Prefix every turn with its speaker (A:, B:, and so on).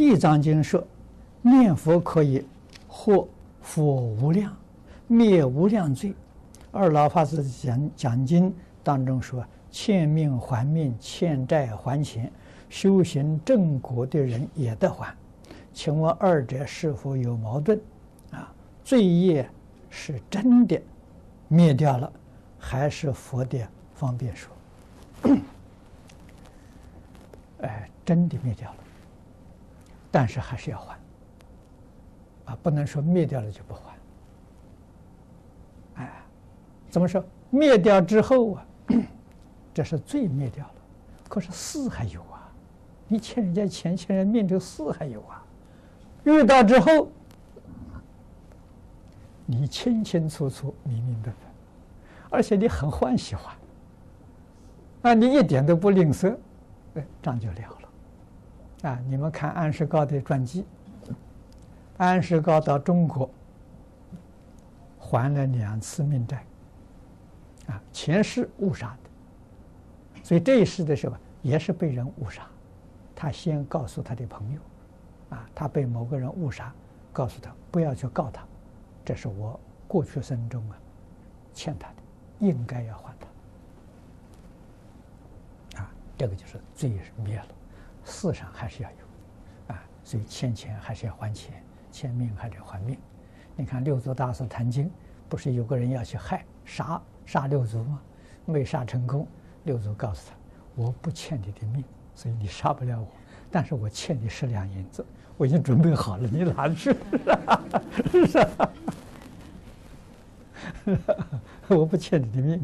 A: 地藏经说，念佛可以获佛无量，灭无量罪。二老法师讲讲经当中说，欠命还命，欠债还钱，修行正果的人也得还。请问二者是否有矛盾？啊，罪业是真的灭掉了，还是佛的方便说？哎，真的灭掉了。但是还是要还，啊，不能说灭掉了就不还。哎，怎么说？灭掉之后啊，这是罪灭掉了，可是事还有啊，你欠人家钱、欠人命，这个事还有啊。遇到之后，你清清楚楚、明明白白，而且你很欢喜还，啊，你一点都不吝啬，哎，账就了了。啊！你们看安世高的传记，安世高到中国还了两次命债，啊，前世误杀的，所以这一世的时候也是被人误杀，他先告诉他的朋友，啊，他被某个人误杀，告诉他不要去告他，这是我过去生中啊欠他的，应该要还他，啊，这个就是罪灭了。世上还是要有，啊，所以欠钱还是要还钱，欠命还得还命。你看六祖大师谈经，不是有个人要去害杀杀六祖吗？没杀成功，六祖告诉他：“我不欠你的命，所以你杀不了我，但是我欠你十两银子，我已经准备好了，你拿去。”是吧？我不欠你的命。